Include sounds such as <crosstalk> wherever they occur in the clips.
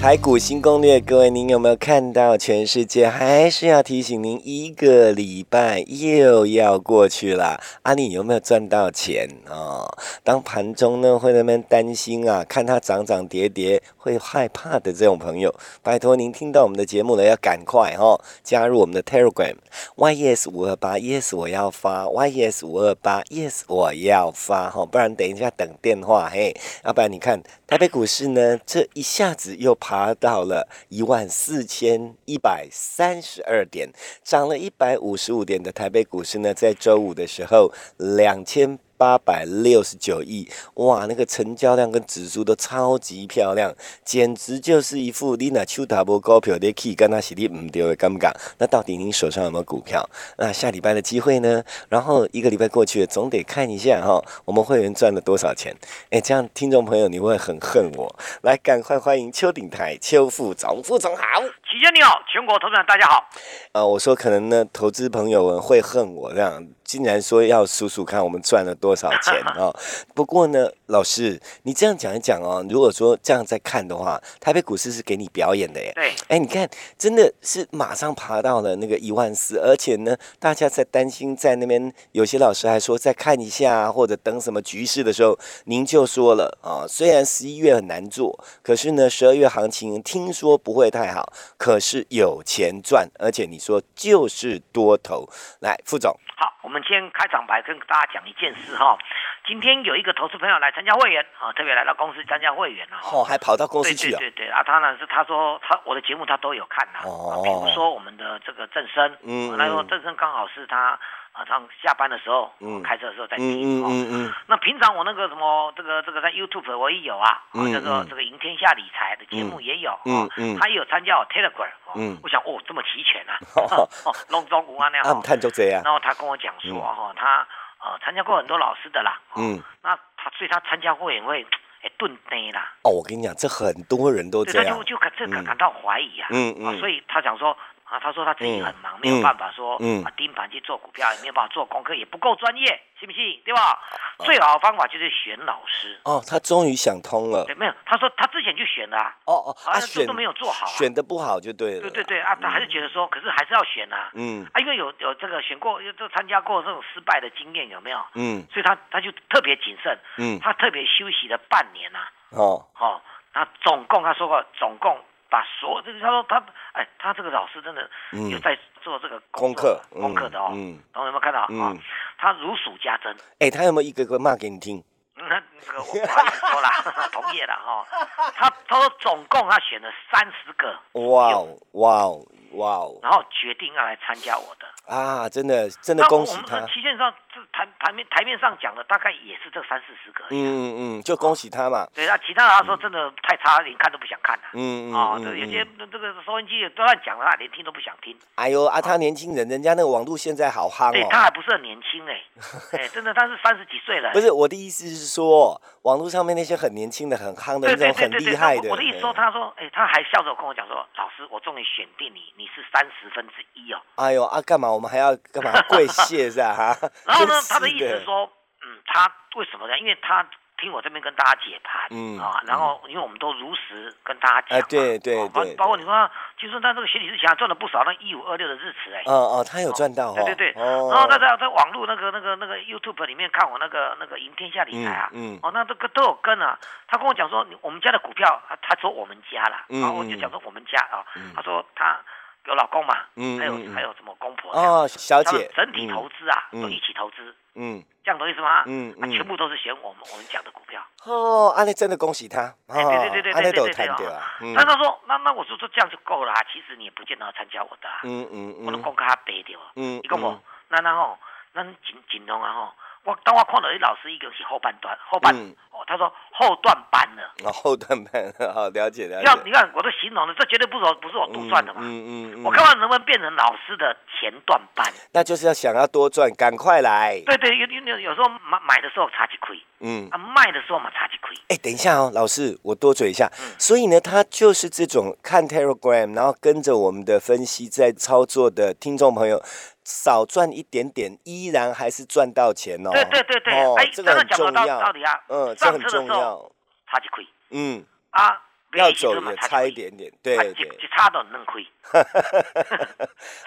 台股新攻略，各位您有没有看到？全世界还是要提醒您，一个礼拜又要过去了。阿里有没有赚到钱哦？当盘中呢会那边担心啊，看它涨涨跌跌会害怕的这种朋友，拜托您听到我们的节目了，要赶快哦，加入我们的 Telegram YES 五二八 Yes 我要发 YES 五二八 Yes 我要发哈，不然等一下等电话嘿，要不然你看台北股市呢，这一下子又跑爬到了一万四千一百三十二点，涨了一百五十五点的台北股市呢，在周五的时候两千。八百六十九亿，哇，那个成交量跟指数都超级漂亮，简直就是一副你那秋大波高票的 key，跟他实力唔丢的尴尬。那到底您手上有没有股票？那下礼拜的机会呢？然后一个礼拜过去了，总得看一下哈，我们会员赚了多少钱？哎，这样听众朋友你会很恨我。来，赶快欢迎邱鼎台邱副总，副总好。齐先你好，全国投资人大家好。呃，我说可能呢，投资朋友们会恨我这样。竟然说要数数看我们赚了多少钱 <laughs> 啊！不过呢，老师，你这样讲一讲哦。如果说这样再看的话，台北股市是给你表演的耶。对，哎，你看，真的是马上爬到了那个一万四，而且呢，大家在担心，在那边有些老师还说再看一下，或者等什么局势的时候，您就说了啊，虽然十一月很难做，可是呢，十二月行情听说不会太好，可是有钱赚，而且你说就是多头。来，副总。好，我们先开场白跟大家讲一件事哈。今天有一个投资朋友来参加会员啊，特别来到公司参加会员了哦，还跑到公司去啊？对对对啊，当然是他说他我的节目他都有看啊。哦。比如说我们的这个正生，嗯，那说正生刚好是他。啊，上下班的时候，嗯开车的时候在听嗯嗯。那平常我那个什么，这个这个在 YouTube 我也有啊，叫做这个赢天下理财的节目也有嗯。他也有参加 Telegram 嗯。我想哦，这么齐全啊，<laughs> 龙中无安那样。他看就这样。然后他跟我讲说哈，他呃参加过很多老师的啦。嗯。那他所以他参加会员会哎顿呆啦。哦，我跟你讲，这很多人都这样。他就就感这感感到怀疑啊。嗯嗯。所以他讲说。啊，他说他自己很忙，没有办法说啊盯盘去做股票，也没有办法做功课，也不够专业，信不信？对吧？最好的方法就是选老师。哦，他终于想通了。对，没有，他说他之前就选了。哦哦，他选都没有做好，选的不好就对了。对对对啊，他还是觉得说，可是还是要选啊。嗯。啊，因为有有这个选过，就参加过这种失败的经验，有没有？嗯。所以他他就特别谨慎。嗯。他特别休息了半年呐。哦。哦，那总共他说过，总共。把所这个他说他哎他这个老师真的有在做这个功课功课的哦，然后有没有看到啊？他如数家珍。哎，他有没有一个个骂给你听？那这个我不好意思说了，<laughs> 同意了哈。他他说总共他选了三十个。哇哦哇哦哇哦！然后决定要来参加我的。啊，真的真的恭喜他！期限上这台台面台面上讲的大概也是这三四十个。嗯嗯嗯，就恭喜他嘛。对，那其他他说真的太差，连看都不想看了。嗯嗯啊，这有些这个收音机都乱讲了，连听都不想听。哎呦啊，他年轻人，人家那个网络现在好夯哦。对他还不是很年轻哎，<laughs> 哎，真的他是三十几岁了。不是我的意思是说，网络上面那些很年轻的、很夯的那种很厉害的。我的意思说，他说，哎，他还笑着跟我讲说，老师，我终于选定你，你是三十分之一哦。哎呦啊，干嘛？我们还要干嘛？<laughs> 跪谢是吧？<laughs> 然后呢，他的意思是说，嗯，他为什么呢？因为他听我这边跟大家解盘，嗯啊，然后因为我们都如实跟大家讲，对对对，包括你说，就说他这个学理之前赚了不少，那一五二六的日词哎，哦哦，他有赚到，对对对，然后他在在网络那个那个那个 YouTube 里面看我那个那个赢天下理财啊，嗯，哦，那这个都有跟啊，他跟我讲说，我们家的股票，他说我们家了，然后我就讲说我们家啊，他说他。有老公嘛？嗯，还有还有什么公婆？哦，小姐，整体投资啊，都一起投资。嗯，这这样懂意思吗？嗯嗯，全部都是选我们我们讲的股票。哦，阿内真的恭喜他。对对对对对对对啊！那他说，那那我说说这样就够了啊。其实你也不见得要参加我的。嗯嗯嗯。我都公开白掉。嗯。你讲我，那然后，那锦锦龙啊吼。我当我看到你老师一个是后半段，后半哦，他说后段班了。哦，后段班，好了解了解。要你看我都形容了，这绝对不是不是我杜撰的嘛。嗯嗯我看看能不能变成老师的前段班。那就是要想要多赚，赶快来。对对，有有有时候买买的时候差几亏，嗯，啊卖的时候嘛差几亏。哎，等一下哦，老师，我多嘴一下。嗯。所以呢，他就是这种看 Telegram，然后跟着我们的分析在操作的听众朋友。少赚一点点，依然还是赚到钱哦。对对对对，哎，这个很重要。到底啊，嗯，这很重要。差几亏？嗯啊，要走也差一点点，对对，就差到能亏。<laughs>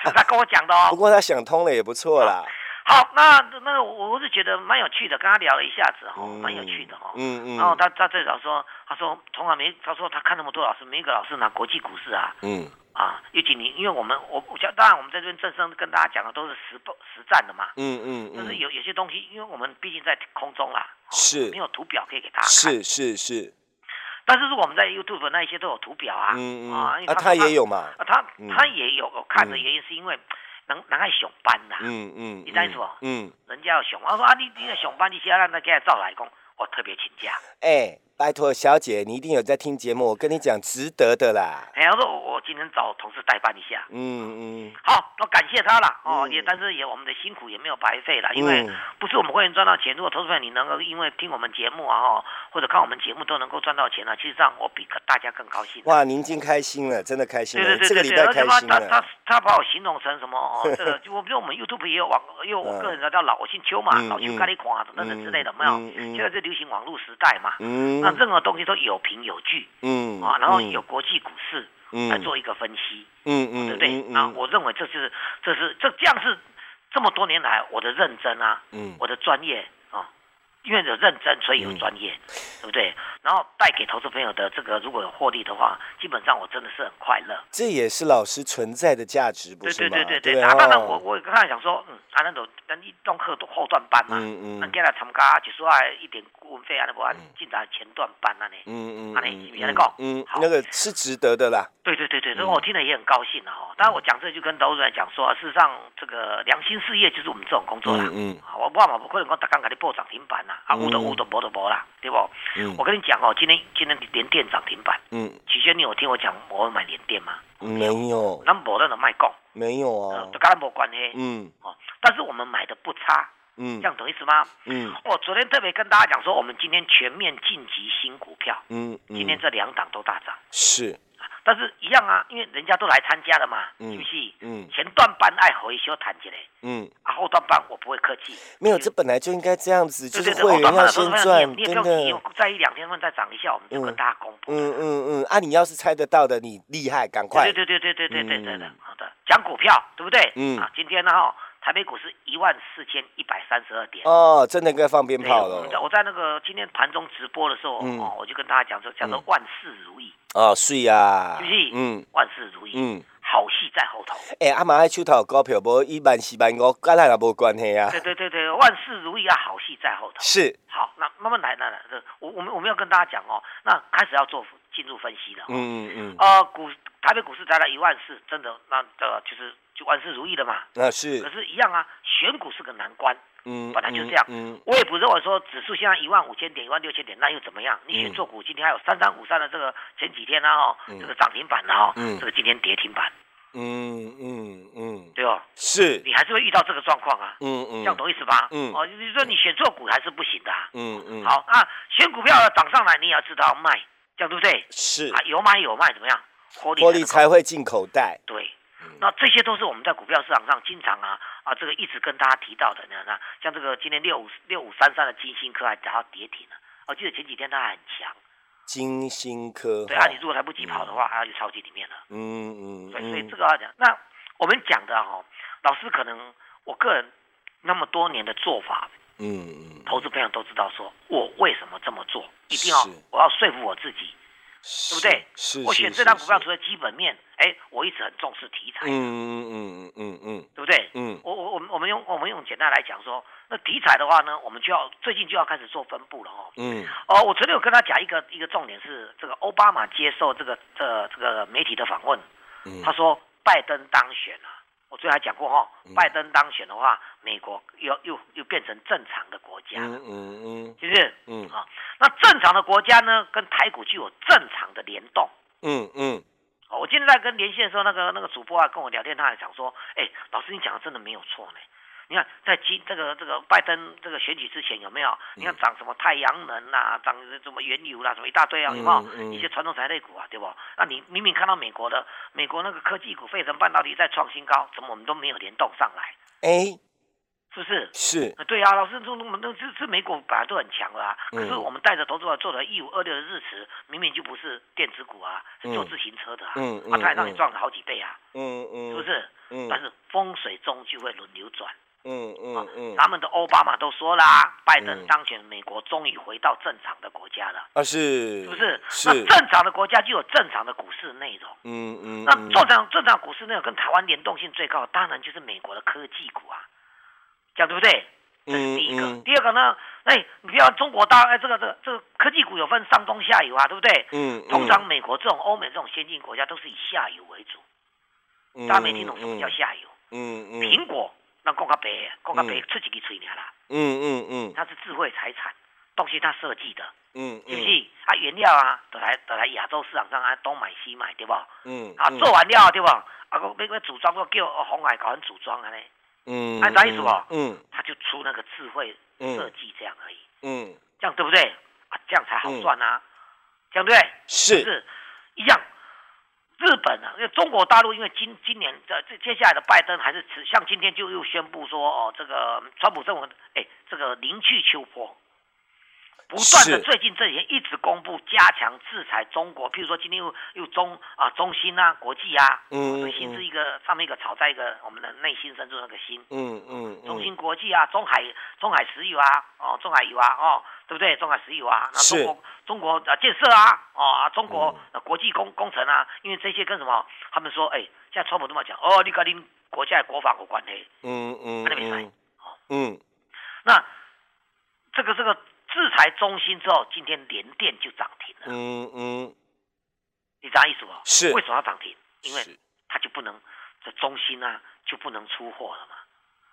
他跟我讲的哦。不过他想通了也不错啦。好，那那我我是觉得蛮有趣的，跟他聊了一下子哈，蛮有趣的哈。嗯嗯。然后他他最早说，他说从来没，他说他看那么多老师，没一个老师拿国际股市啊。嗯。啊，尤其你，因为我们我我讲，当然我们在这边正声跟大家讲的都是实不实战的嘛。嗯嗯嗯。但是有有些东西，因为我们毕竟在空中啦，是，没有图表可以给大家看。是是是。但是如果我们在 YouTube 那一些都有图表啊。嗯嗯。啊，他也有嘛。啊，他他也有看的原因是因为能能爱熊班呐。嗯嗯。你再说。嗯。人家要熊，我说啊，你你要熊班，你先让他给他照来讲，我特别请假。哎。拜托，小姐，你一定有在听节目。我跟你讲，值得的啦。哎，我说我今天找同事代班一下。嗯嗯。好，那感谢他了。哦，也但是也我们的辛苦也没有白费了，因为不是我们会员赚到钱。如果投资者你能够因为听我们节目啊，哈，或者看我们节目都能够赚到钱了，其实让我比大家更高兴。哇，您今开心了，真的开心了。对对对对，而且他他他他把我形容成什么？哦，<laughs> 这个就我比如我们 YouTube 也有网，因为我个人叫老，我姓邱嘛，老邱咖喱款等等之类的，没有？现在是流行网络时代嘛。嗯。那任何东西都。有凭有据，嗯啊，然后有国际股市来做一个分析，嗯嗯，对不对？啊，我认为这是这是这这样是这么多年来我的认真啊，嗯，我的专业。因为有认真，所以有专业，对不对？然后带给投资朋友的这个，如果有获利的话，基本上我真的是很快乐。这也是老师存在的价值，不是吗？对对对对对。啊，当然我我刚才想说，嗯，啊，那种等一动课的后段班嘛，嗯嗯，那进来参加就说一点顾问费啊，那不按进来前段班那里，嗯嗯，那你你先讲，嗯，那个是值得的啦。对对对对，所以我听了也很高兴了哈。当然我讲这就跟投资人讲说，事实上这个良心事业就是我们这种工作啦。嗯嗯，我我嘛不可能讲大刚给你报涨停板呐，啊，五的五的无的无啦，对不？嗯，我跟你讲哦，今天今天连电涨停板。嗯，起先你有听我讲我买连电吗？没有。那无那种卖讲。没有啊。跟咱无关系。嗯。哦，但是我们买的不差。嗯。这样懂意思吗？嗯。我昨天特别跟大家讲说，我们今天全面晋级新股票。嗯。今天这两档都大涨。是。但是一样啊，因为人家都来参加了嘛，嗯、是不是？嗯，前段班爱回休谈起来，嗯，啊，后段班我不会客气。没有，这本来就应该这样子，就是会员要先赚，你也不用你，再一两天后再涨一下，我们就跟大家公布。嗯嗯嗯，啊，你要是猜得到的，你厉害，赶快。对对对对对对对对的，好的，讲股票对不对？嗯，啊，今天呢、哈。台北股市一万四千一百三十二点哦，真的该放鞭炮了。我在那个今天盘中直播的时候，哦，我就跟大家讲说，讲做万事如意。哦，是啊，是不是？嗯，万事如意，嗯，好戏在后头。哎，阿妈爱出头股票，无一万四万五，跟咱也无关系啊。对对对对，万事如意啊，好戏在后头。是。好，那慢慢来，来来，我我们我们要跟大家讲哦，那开始要做进入分析了。嗯嗯嗯。呃，股台北股市涨了一万四，真的，那呃就是。就万事如意了嘛，那是，可是，一样啊，选股是个难关，嗯，本来就这样，嗯，我也不认为说指数现在一万五千点、一万六千点，那又怎么样？你选做股，今天还有三三五三的这个前几天呢，哈，这个涨停板的哈，嗯，这个今天跌停板，嗯嗯嗯，对哦，是，你还是会遇到这个状况啊，嗯嗯，这样懂意思吧？嗯，哦，就是说你选做股还是不行的，啊嗯嗯，好啊，选股票涨上来，你也要知道卖，这样对不对？是。啊，有买有卖，怎么样？获利才会进口袋，对。那这些都是我们在股票市场上经常啊啊，这个一直跟大家提到的。那那，像这个今天六五六五三三的金星科还达到跌停了。我记得前几天它还很强。金星科。对啊，你如果来不及跑的话，还要去超级里面了。嗯嗯。对，所以这个要讲。那我们讲的哈，老师可能我个人那么多年的做法，嗯嗯，投资朋友都知道，说我为什么这么做，一定要我要说服我自己。对不对？是，我选这张股票除了基本面，哎，我一直很重视题材。嗯嗯嗯嗯嗯，对不对？嗯，我我我们我们用用我们用简单来讲说，那题材的话呢，我们就要最近就要开始做分布了哦。嗯。哦，我昨天有跟他讲一个一个重点是，这个奥巴马接受这个这这个媒体的访问，他说拜登当选了。我昨天还讲过哈，拜登当选的话，美国又又又变成正常的国家了。嗯嗯嗯，是不是？嗯啊，那正常的国家呢，跟台股具有正常的联动。嗯嗯。我今天在跟连线的时候，那个那个主播啊跟我聊天，他还讲说，哎，老师你讲的真的没有错呢。你看在今这个这个拜登这个选举之前有没有？你看涨什么太阳能啊，涨什么原油啦，什么一大堆啊，有没有？一些传统产业股啊，对不？那你明明看到美国的美国那个科技股、费城半导体在创新高，怎么我们都没有联动上来？哎。是不是？是，对啊，老师，这我们那这这美股本来都很强啦，可是我们带着投资者做的一五二六的日驰，明明就不是电子股啊，是做自行车的啊，嗯啊，它也让你赚了好几倍啊，嗯嗯，是不是？嗯，但是风水终究会轮流转，嗯嗯嗯，他们的奥巴马都说啦，拜登当选，美国终于回到正常的国家了，啊是，是不是？是，那正常的国家就有正常的股市内容，嗯嗯，那正常正常股市内容跟台湾联动性最高，当然就是美国的科技股啊。讲对不对？这是第一个。第二个呢？哎，你不要中国大哎，这个这个这个科技股有分上中下游啊，对不对？嗯。通常美国这种欧美这种先进国家都是以下游为主。大家没听懂什么叫下游？嗯嗯。苹果那讲个白，讲个白出几个吹鸟啦。嗯嗯嗯。它是智慧财产，东西它设计的。嗯嗯。是不是？啊，原料啊，都来都来亚洲市场上啊，东买西买，对不？嗯。啊，做完料对不？啊，个那个组装个叫红海搞人组装啊嘞。嗯，按啥意思哦？嗯，他就出那个智慧设计这样而已。嗯，这样对不对？啊，这样才好赚啊，这样对不对？是，是一样。日本啊，因为中国大陆，因为今今年的这接下来的拜登还是像今天就又宣布说，哦，这个川普政府，哎，这个临去秋波。不断的，最近这几天一直公布加强制裁中国，譬如说今天又又中啊中心啊国际啊，嗯，心是一个上面一个草在一个我们的内心深处那个心，嗯嗯，中心国际啊，中海中海石油啊，哦中海油啊，哦对不对？中海石油啊，那中国中国啊建设啊，哦中国国际工工程啊，因为这些跟什么？他们说，哎，现在川普这么讲，哦，你跟你国家国防有关系，嗯嗯，那边哦，嗯，那这个这个。制裁中心之后，今天连电就涨停了。嗯嗯，你啥意思不？是为什么要涨停？因为它就不能这中心啊，就不能出货了嘛。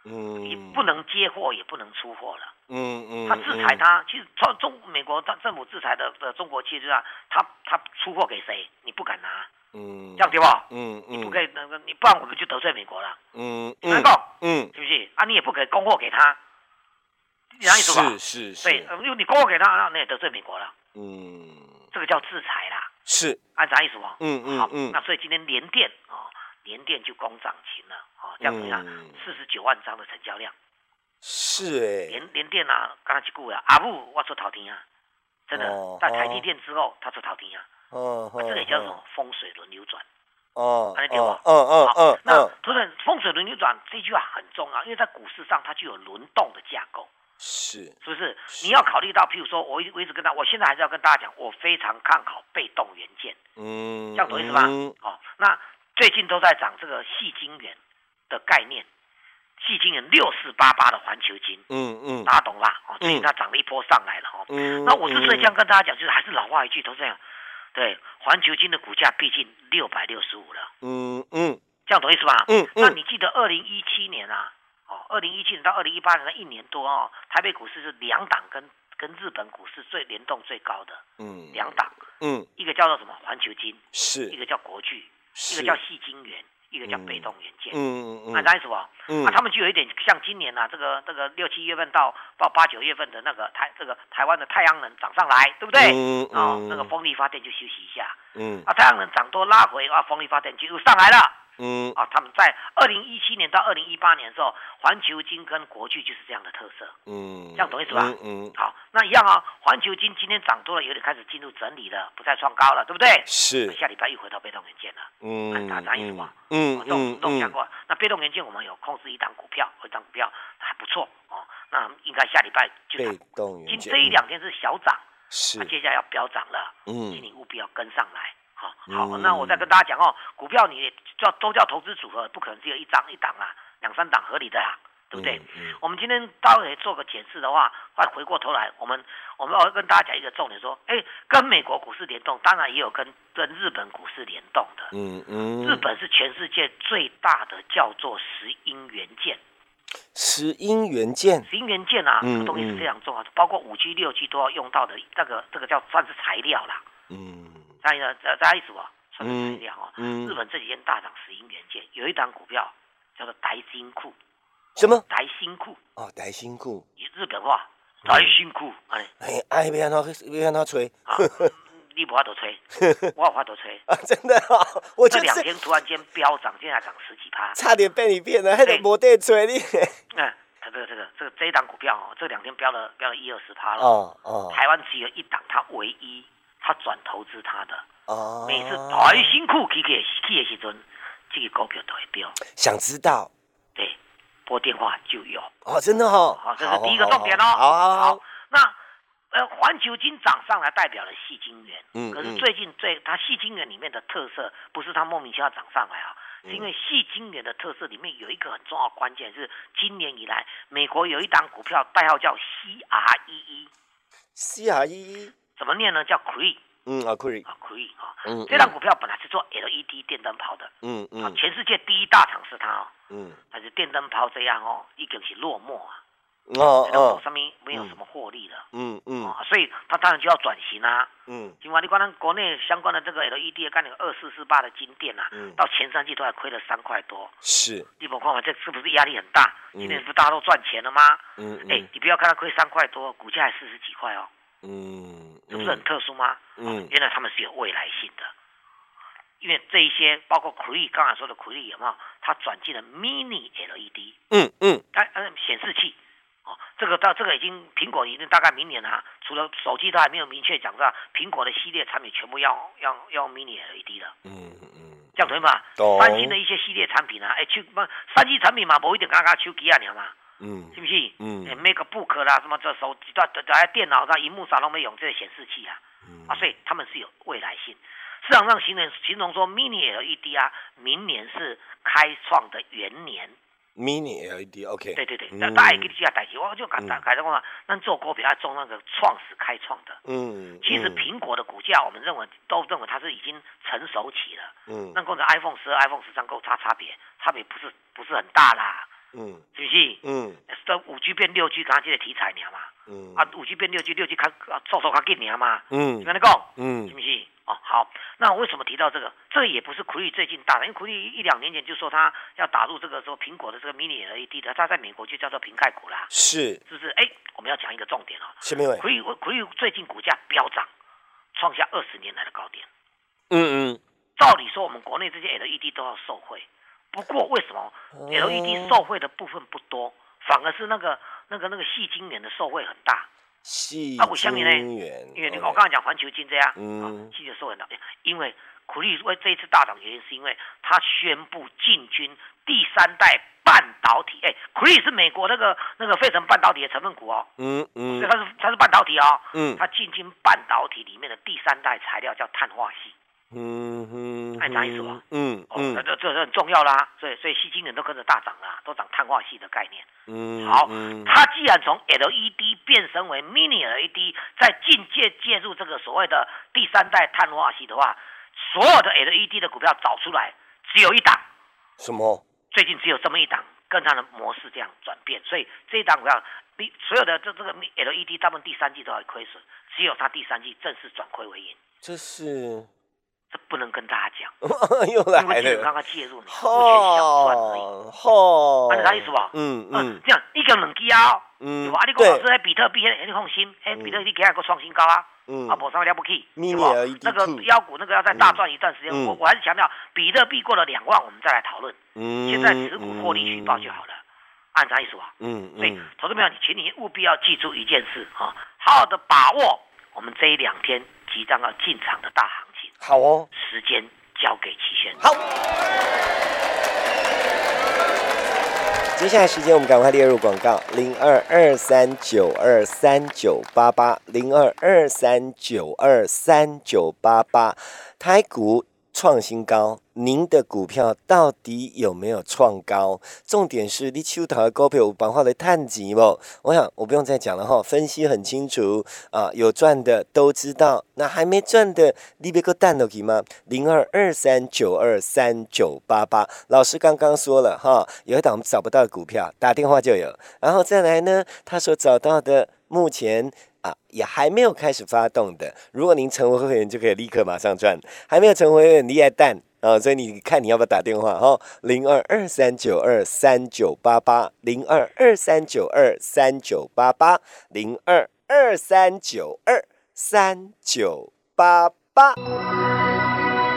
嗯，你不能接货，也不能出货了。嗯嗯，他制裁他，其实中中美国他政府制裁的的中国企业，就是他他出货给谁，你不敢拿。嗯，这样对不？嗯嗯，你不可以那个，你不然我们就得罪美国了。嗯嗯，难道？嗯，是不是？啊，你也不可以供货给他。是是是，对，因为你供货给他，那你也得罪美国了。嗯，这个叫制裁啦。是，按啥意思不？嗯嗯好，那所以今天联电啊，联电就攻涨停了啊，这样子啊，四十九万张的成交量。是哎。联联电啊，刚才去顾呀，阿布我出头天啊，真的，在台积电之后，他出头天啊。哦。这个也叫什么风水轮流转。哦。看得见嗯嗯嗯。那突然风水轮流转这句话很重要，因为在股市上它就有轮动的架构。是，是不是？你要考虑到，譬如说，我一我一直跟他，我现在还是要跟大家讲，我非常看好被动元件。嗯，这样懂意思吧？哦，那最近都在涨这个细晶元的概念，细晶元六四八八的环球金。嗯嗯，大家懂吧？哦，最近它涨了一波上来了哦。嗯，那我是所以这样跟大家讲，就是还是老话一句，都这样。对，环球金的股价毕竟六百六十五了。嗯嗯，这样懂意思吧？嗯嗯，那你记得二零一七年啊？哦，二零一七年到二零一八年的一年多哦，台北股市是两档跟跟日本股市最联动最高的，嗯，两档，嗯，一个叫做什么环球金，是，一个叫国巨，一个叫细晶圆，一个叫被动元件，嗯嗯嗯，那啥意思不？嗯，那他们就有一点像今年呐，这个这个六七月份到到八九月份的那个台这个台湾的太阳能涨上来，对不对？嗯嗯，哦，那个风力发电就休息一下，嗯，啊，太阳能涨多拉回啊，风力发电就又上来了。嗯啊，他们在二零一七年到二零一八年的时候，环球金跟国巨就是这样的特色。嗯，这样懂意思吧？嗯，好，那一样啊。环球金今天涨多了，有点开始进入整理了，不再创高了，对不对？是。下礼拜又回到被动元件了。嗯，大家意思吧？嗯嗯嗯。讲过，那被动元件我们有控制一档股票，一档股票还不错哦。那应该下礼拜就被动元件。这一两天是小涨，是。那接下来要飙涨了，嗯，请你务必要跟上来。好，好，那我再跟大家讲哦，股票你叫都叫投资组合，不可能只有一张一档啊，两三档合理的啦。对不对？我们今天待会做个解释的话，快回过头来，我们我们要跟大家讲一个重点，说，哎，跟美国股市联动，当然也有跟跟日本股市联动的。嗯嗯。日本是全世界最大的叫做石英元件。石英元件。石英元件啊，这个东西是非常重要的，包括五 G、六 G 都要用到的，这个这个叫算是材料啦。嗯。大家大家意思不？算是材料啊。嗯。日本这几天大涨石英元件，有一档股票叫做台新库。什么？台新库。哦，台新库。日本话，台新库。哎，哎，别让他，别让他吹。<laughs> 你不法都吹，<laughs> 我有法都吹。啊，真的啊！我这两天突然间飙涨，现在涨十几趴。差点被你骗了，还得没得吹你。嗯，它这个这个这个这一档股票哦，这两天飙了飙了一二十趴了。哦哦。台湾只有一档，它唯一它转投资他的。哦。每次台新库起起起的时阵，这个股票都会飙。想知道？对。拨电话就有哦，真的哈，好，这是第一个重点哦。好，好，好。那呃，环球金涨上来代表了细晶圆，嗯，可是最近最它细晶圆里面的特色，不是它莫名其妙涨上来啊，是因为细晶圆的特色里面有一个很重要关键，是今年以来美国有一档股票代号叫 C R E E，C R E E 怎么念呢？叫 Cree。嗯啊，，Cree 啊，，Cree 啊。嗯，这张股票本来是做 LED 电灯泡的。嗯嗯。全世界第一大厂是它哦。嗯。但是电灯泡这样哦，已经是落寞啊。哦哦。上面没有什么获利了。嗯嗯。啊，所以它当然就要转型啦。嗯。另外你看，国内相关的这个 LED 干那个二四四八的金店啊，到前三季都还亏了三块多。是。你甭看嘛，这是不是压力很大？今年不是大家都赚钱了吗？嗯。哎，你不要看它亏三块多，股价还四十几块哦。嗯，这不是很特殊吗？嗯，原来他们是有未来性的，因为这一些包括 Cree 刚才说的 Cree 有没有？它转进了 Mini LED，嗯嗯，它呃显示器，哦，这个到这个已经苹果已经大概明年啊，除了手机都还没有明确讲到，苹果的系列产品全部要要要 Mini LED 了，嗯嗯，这样对吗？三星的一些系列产品啊，哎，去不三星产品嘛，不一定刚刚手机啊，你嘛。嗯，是不是？嗯，MacBook 啦，什么这手机、在在电脑上、荧幕上都没用这些显示器啊，嗯啊，所以他们是有未来性。市场上形容形容说，Mini LED 啊，明年是开创的元年。Mini LED，OK。对对对，那大家给你下代替，我就改改改的话，那做股票要做那个创始开创的。嗯。其实苹果的股价，我们认为都认为它是已经成熟起了。嗯。那跟着 iPhone 十二、iPhone 十三够差差别，差别不是不是很大啦。嗯，是不是？嗯，这五 G 变六 G，刚刚这个题材尔嘛。嗯，啊，五 G 变六 G，六 G 看速度较紧尔嘛。嗯，跟你讲，嗯，是不是？哦，好，那为什么提到这个？这个也不是苦力最近大的，因为苦力一两年前就说他要打入这个说苹果的这个 Mini LED 的，他在美国就叫做瓶盖股啦。是，是不是？哎，我们要讲一个重点哦。是没有。苦力苦力最近股价飙涨，创下二十年来的高点。嗯嗯。照理说，我们国内这些 LED 都要受惠。不过为什么 LED 受惠的部分不多，反而是那个那个那个细晶圆的受惠很大？细晶圆，因为我刚才讲环球金这样，嗯，细晶受很大。因为苦力为这一次大涨原因，是因为他宣布进军第三代半导体。哎，苦力是美国那个那个费城半导体的成分股哦，嗯嗯，所以它是它是半导体哦，嗯，它进军半导体里面的第三代材料叫碳化系。嗯哼，爱啥意思吧？嗯嗯，这这很重要啦，所以所以吸金人都跟着大涨啦，都涨碳化系的概念。嗯，好，它既然从 LED 变身为 Mini LED，在进阶介入这个所谓的第三代碳化系的话，所有的 LED 的股票找出来，只有一档。什么？最近只有这么一档，跟它的模式这样转变，所以这一档股票，你所有的这这个 LED 他们第三季都要亏损，只有它第三季正式转亏为盈。这是。这不能跟大家讲，<laughs> 又来了。因为刚刚介入，你目前小赚而已。哦，按啥意思吧？嗯嗯，这样一个两支啊，嗯，啊，你讲老师，比特币，你放心，哎，比特币给下个创新高啊，嗯，啊，博上了不起，是吧？那个妖股那个要再大赚一段时间，我我还是强调，比特币过了两万，我们再来讨论。嗯，现在持股获利取报就好了，按啥意思吧？嗯所以，投资朋友，你请你务必要记住一件事啊，好好的把握我们这一两天即将要进场的大行。好哦，时间交给齐轩。好，接下来时间我们赶快列入广告：零二二三九二三九八八，零二二三九二三九八八，台股创新高。您的股票到底有没有创高？重点是你手头的股票有办法来探底不？我想我不用再讲了哈，分析很清楚啊，有赚的都知道，那还没赚的，你别个蛋都可以吗？零二二三九二三九八八，老师刚刚说了哈，有一档我们找不到的股票，打电话就有，然后再来呢，他所找到的目前。啊，也还没有开始发动的。如果您成为会员，就可以立刻马上赚。还没有成为会员，你也蛋啊！所以你看你要不要打电话哈？零二二三九二三九八八，零二二三九二三九八八，零二二三九二三九八八。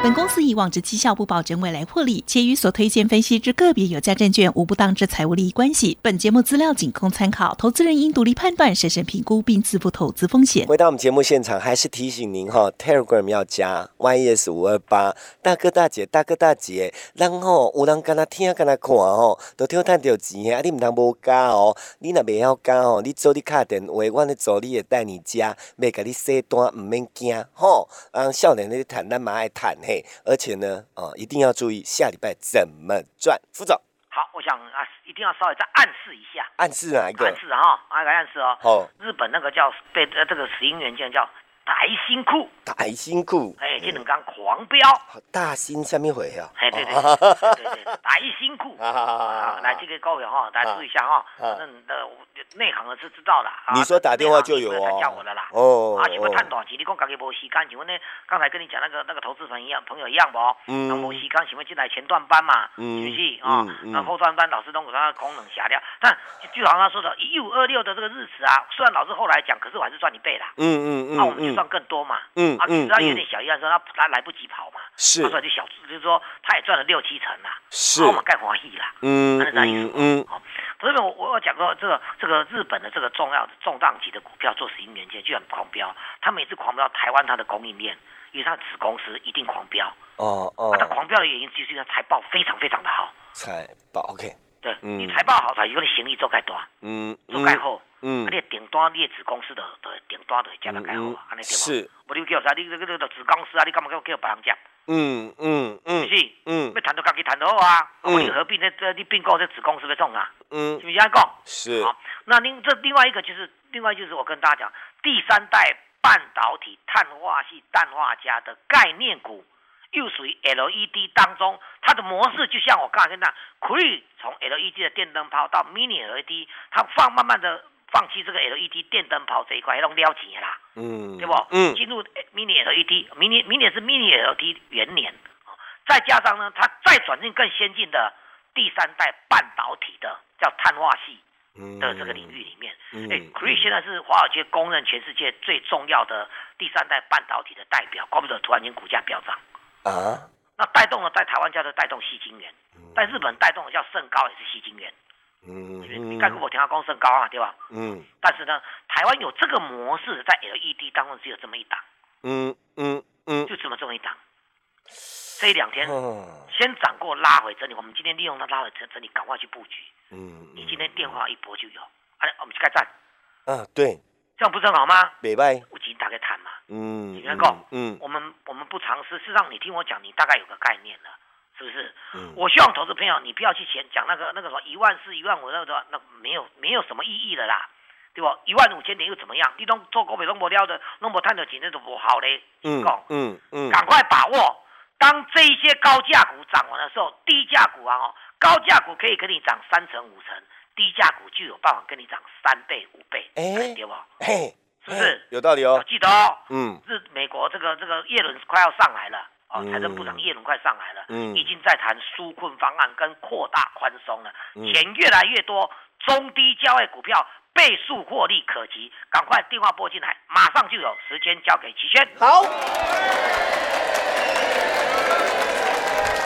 本公司以往之绩效不保证未来获利，且与所推荐分析之个别有价证券无不当之财务利益关系。本节目资料仅供参考，投资人应独立判断、审慎评估并自负投资风险。回到我们节目现场，还是提醒您哈，Telegram 要加 YES 五二八，大哥大姐，大哥大姐，然后有人跟他听，跟他看哦，都听赚到钱啊！你唔通无加哦，你若未晓加哦，你做你卡电话，我的助理也带你加，未甲你洗单，唔免惊吼。让少年你谈，咱嘛爱谈嘿。而且呢，啊，一定要注意下礼拜怎么赚。副总，好，我想啊，一定要稍微再暗示一下，暗示哪一个？暗示哈，哪个暗示哦？哦，日本那个叫被呃这个石英元件叫。大新库，大新库，哎，这两刚狂飙，大新下面回啊，哎，对对对对，大新库，<laughs> 啊，来这个高票哈，大家注意一下哈，反正的内行的是知道的。你说打电话就有哦，叫我的啦，哦，啊，请问探短期，你讲家己无时间，请问呢？刚才跟你讲那个那个投资朋友朋友一样不？嗯，那无时间，请问进来前段班嘛，嗯，是不是？啊？那后段班老师都给他的功能狭掉，但就好像他说的，一五二六的这个日子啊，虽然老师后来讲，可是我还是赚一倍啦，嗯嗯嗯，那我们就。赚更多嘛，嗯啊，只要有点小遗憾，说他他来不及跑嘛，是，他说就小，就是说他也赚了六七成啦，是，我们盖华裔啦，嗯，那是这意思，嗯，好，所以我我讲过这个这个日本的这个重要的重量级的股票做石英元件就很狂飙，他每次狂飙台湾它的供应链，因为它子公司一定狂飙，哦哦，它狂飙的原因就是因为财报非常非常的好，财报 OK，对，你财报好才有你行李做盖多，嗯，做盖好。嗯，啊，你顶端你子公司的的顶端的加得盖好。啊，安尼对吗？是，无你叫啥？你这个这个子公司啊，你干嘛叫叫别人接？嗯嗯嗯，是，嗯，要谈到家己谈得好啊，我你何必呢？这你并购这子公司要创啊？嗯，是不是这样讲？是。好，那另这另外一个就是，另外就是我跟大家讲，第三代半导体碳化系氮化镓的概念股，又属于 LED 当中，它的模式就像我刚才跟那 Cree 从 LED 的电灯泡到 Mini LED，它放慢慢的。放弃这个 LED 电灯泡这一块，弄了钱啦，嗯，对不？嗯，进入 Mini LED，明年明年是 Mini LED 元年，再加上呢，它再转进更先进的第三代半导体的叫碳化系的这个领域里面，哎，Cree 现在是华尔街公认全世界最重要的第三代半导体的代表，怪不得突然间股价飙涨。啊！那带动了在台湾叫做带动细晶圆，在日本带动的叫盛高也是细晶圆。嗯，你盖股我听他光升高啊，对吧？嗯，但是呢，台湾有这个模式，在 LED 当中只有这么一档。嗯嗯嗯，就这么这么一档。这两天先涨过拉回整理，我们今天利用它拉回整整理，赶快去布局。嗯，你今天电话一拨就有，哎，我们去开战。啊，对，这样不是很好吗？明白。我今天打开谈嘛。嗯，你看够？嗯，我们我们不尝试，事实上你听我讲，你大概有个概念了。是不是？嗯，我希望投资朋友，你不要去钱讲那个那个什么一万四、一万五那个，那没有没有什么意义的啦，对不？一万五千点又怎么样？你都做股票弄不了的，弄不赚的钱那都不好嘞。嗯，嗯嗯，赶快把握，当这一些高价股涨完的时候，低价股啊，哦，高价股可以给你涨三成五成，低价股就有办法跟你涨三倍五倍，哎，对不？嘿，是不是？有道理哦。记得哦。嗯，是美国这个这个叶伦快要上来了。哦，财政部长叶伦快上来了，嗯，已经在谈纾困方案跟扩大宽松了，钱越来越多，中低价位股票倍数获利可及，赶快电话拨进来，马上就有时间交给齐轩。好，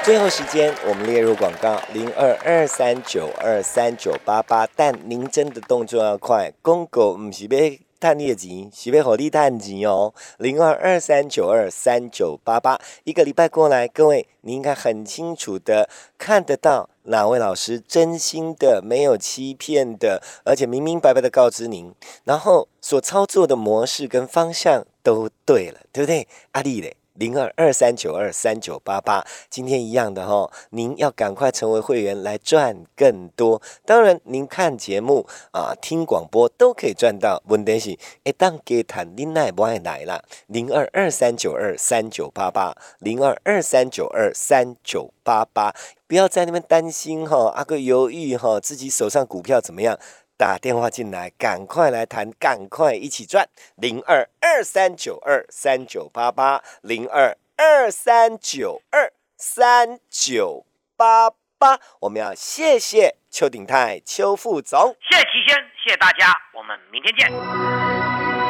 最后时间我们列入广告零二二三九二三九八八，但您真的动作要快，公狗唔是别。探业绩，喜被火力探钱哦，零二二三九二三九八八，一个礼拜过来，各位你应该很清楚的看得到哪位老师真心的、没有欺骗的，而且明明白白的告知您，然后所操作的模式跟方向都对了，对不对？阿丽嘞。零二二三九二三九八八。今天一样的哈，您要赶快成为会员来赚更多。当然，您看节目啊、听广播都可以赚到。问题是，一旦给谈，您奈不爱来啦？零二二三九二三九八八，零二二三九二三九八八。不要在那边担心哈，阿哥犹豫哈，自己手上股票怎么样？打电话进来，赶快来谈，赶快一起赚。零二二三九二三九八八，零二二三九二三九八八。我们要谢谢邱鼎泰邱副总，谢谢齐先，谢谢大家，我们明天见。